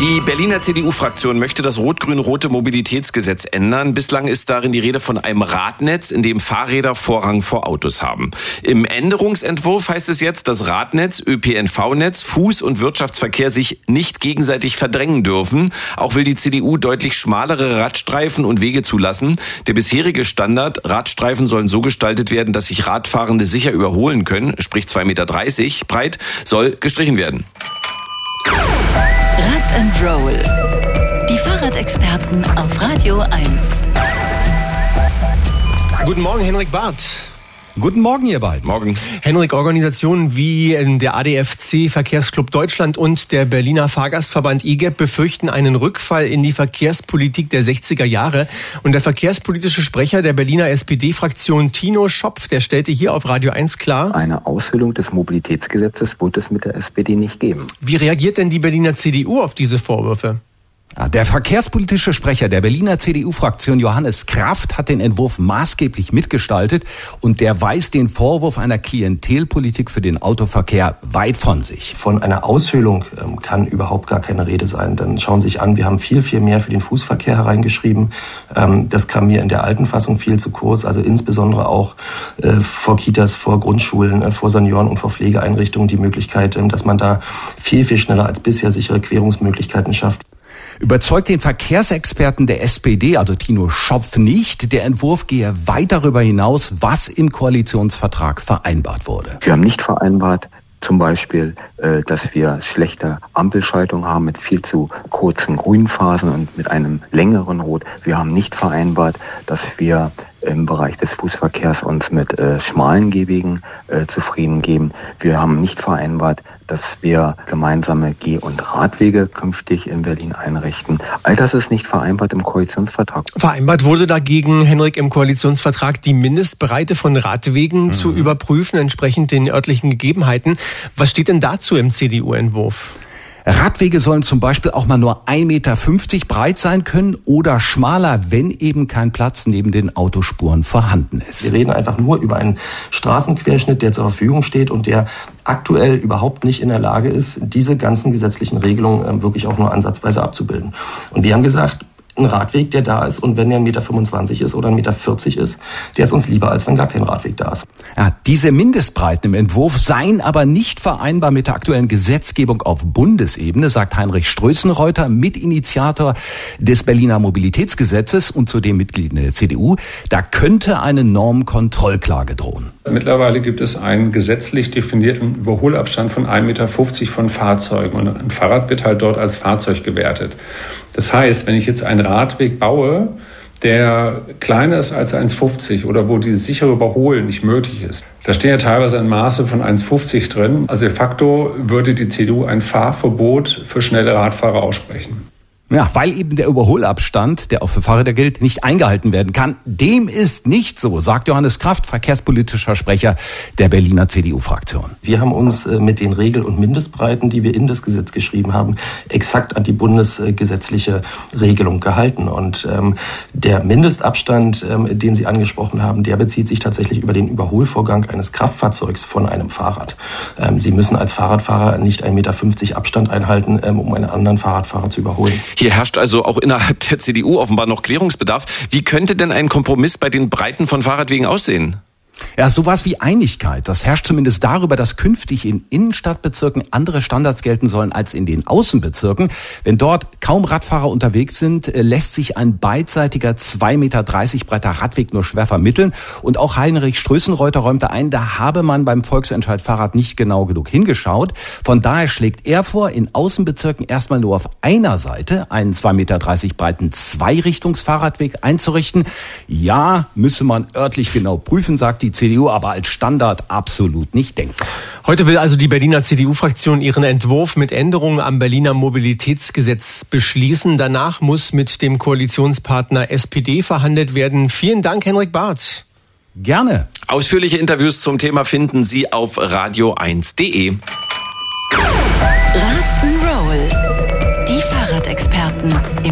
Die Berliner CDU-Fraktion möchte das rot-grün-rote Mobilitätsgesetz ändern. Bislang ist darin die Rede von einem Radnetz, in dem Fahrräder Vorrang vor Autos haben. Im Änderungsentwurf heißt es jetzt, dass Radnetz, ÖPNV-Netz, Fuß- und Wirtschaftsverkehr sich nicht gegenseitig verdrängen dürfen. Auch will die CDU deutlich schmalere Radstreifen und Wege zulassen. Der bisherige Standard, Radstreifen sollen so gestaltet werden, dass sich Radfahrende sicher überholen können, sprich 2,30 Meter breit, soll gestrichen werden. And Roll. Die Fahrradexperten auf Radio 1. Guten Morgen, Henrik Barth. Guten Morgen, ihr beiden. Morgen. Henrik, Organisationen wie der ADFC Verkehrsclub Deutschland und der Berliner Fahrgastverband IGEP befürchten einen Rückfall in die Verkehrspolitik der 60er Jahre. Und der verkehrspolitische Sprecher der Berliner SPD-Fraktion Tino Schopf, der stellte hier auf Radio 1 klar, eine Aushöhlung des Mobilitätsgesetzes wird es mit der SPD nicht geben. Wie reagiert denn die Berliner CDU auf diese Vorwürfe? Der verkehrspolitische Sprecher der Berliner CDU-Fraktion Johannes Kraft hat den Entwurf maßgeblich mitgestaltet und der weist den Vorwurf einer Klientelpolitik für den Autoverkehr weit von sich. Von einer Aushöhlung ähm, kann überhaupt gar keine Rede sein. Dann schauen Sie sich an, wir haben viel, viel mehr für den Fußverkehr hereingeschrieben. Ähm, das kam mir in der alten Fassung viel zu kurz, also insbesondere auch äh, vor Kitas, vor Grundschulen, äh, vor Senioren und vor Pflegeeinrichtungen die Möglichkeit, ähm, dass man da viel, viel schneller als bisher sichere Querungsmöglichkeiten schafft. Überzeugt den Verkehrsexperten der SPD, also Tino Schopf, nicht. Der Entwurf gehe weit darüber hinaus, was im Koalitionsvertrag vereinbart wurde. Wir haben nicht vereinbart, zum Beispiel, äh, dass wir schlechte Ampelschaltung haben mit viel zu kurzen Grünphasen und mit einem längeren Rot. Wir haben nicht vereinbart, dass wir im Bereich des Fußverkehrs uns mit äh, schmalen Gehwegen äh, zufrieden geben. Wir haben nicht vereinbart, dass wir gemeinsame Geh- und Radwege künftig in Berlin einrichten. All das ist nicht vereinbart im Koalitionsvertrag. Vereinbart wurde dagegen, Henrik, im Koalitionsvertrag die Mindestbreite von Radwegen mhm. zu überprüfen, entsprechend den örtlichen Gegebenheiten. Was steht denn dazu im CDU-Entwurf? Radwege sollen zum Beispiel auch mal nur 1,50 Meter breit sein können oder schmaler, wenn eben kein Platz neben den Autospuren vorhanden ist. Wir reden einfach nur über einen Straßenquerschnitt, der zur Verfügung steht und der aktuell überhaupt nicht in der Lage ist, diese ganzen gesetzlichen Regelungen ähm, wirklich auch nur ansatzweise abzubilden. Und wir haben gesagt, ein Radweg, der da ist und wenn der 1,25 Meter ist oder 1,40 Meter ist, der ist uns lieber, als wenn gar kein Radweg da ist. Ja, diese Mindestbreiten im Entwurf seien aber nicht vereinbar mit der aktuellen Gesetzgebung auf Bundesebene, sagt Heinrich Strößenreuter, Mitinitiator des Berliner Mobilitätsgesetzes und zudem Mitglied der CDU. Da könnte eine Normkontrollklage drohen. Mittlerweile gibt es einen gesetzlich definierten Überholabstand von 1,50 Meter von Fahrzeugen und ein Fahrrad wird halt dort als Fahrzeug gewertet. Das heißt, wenn ich jetzt einen Radweg baue, der kleiner ist als 1,50 oder wo dieses sichere Überholen nicht möglich ist. Da stehen ja teilweise ein Maße von 1,50 drin. Also de facto würde die CDU ein Fahrverbot für schnelle Radfahrer aussprechen. Ja, weil eben der Überholabstand, der auch für Fahrräder gilt, nicht eingehalten werden kann. Dem ist nicht so, sagt Johannes Kraft, verkehrspolitischer Sprecher der Berliner CDU-Fraktion. Wir haben uns äh, mit den Regel- und Mindestbreiten, die wir in das Gesetz geschrieben haben, exakt an die bundesgesetzliche Regelung gehalten. Und ähm, der Mindestabstand, ähm, den Sie angesprochen haben, der bezieht sich tatsächlich über den Überholvorgang eines Kraftfahrzeugs von einem Fahrrad. Ähm, Sie müssen als Fahrradfahrer nicht 1,50 Meter Abstand einhalten, ähm, um einen anderen Fahrradfahrer zu überholen. Hier herrscht also auch innerhalb der CDU offenbar noch Klärungsbedarf. Wie könnte denn ein Kompromiss bei den Breiten von Fahrradwegen aussehen? Ja, sowas wie Einigkeit. Das herrscht zumindest darüber, dass künftig in Innenstadtbezirken andere Standards gelten sollen als in den Außenbezirken. Wenn dort kaum Radfahrer unterwegs sind, äh, lässt sich ein beidseitiger 2,30 Meter breiter Radweg nur schwer vermitteln. Und auch Heinrich Strößenreuter räumte ein, da habe man beim Volksentscheid Fahrrad nicht genau genug hingeschaut. Von daher schlägt er vor, in Außenbezirken erstmal nur auf einer Seite einen 2,30 Meter breiten Zweirichtungsfahrradweg einzurichten. Ja, müsse man örtlich genau prüfen, sagt die CDU aber als Standard absolut nicht denkbar. Heute will also die Berliner CDU-Fraktion ihren Entwurf mit Änderungen am Berliner Mobilitätsgesetz beschließen. Danach muss mit dem Koalitionspartner SPD verhandelt werden. Vielen Dank, Henrik Barth. Gerne. Ausführliche Interviews zum Thema finden Sie auf radio1.de.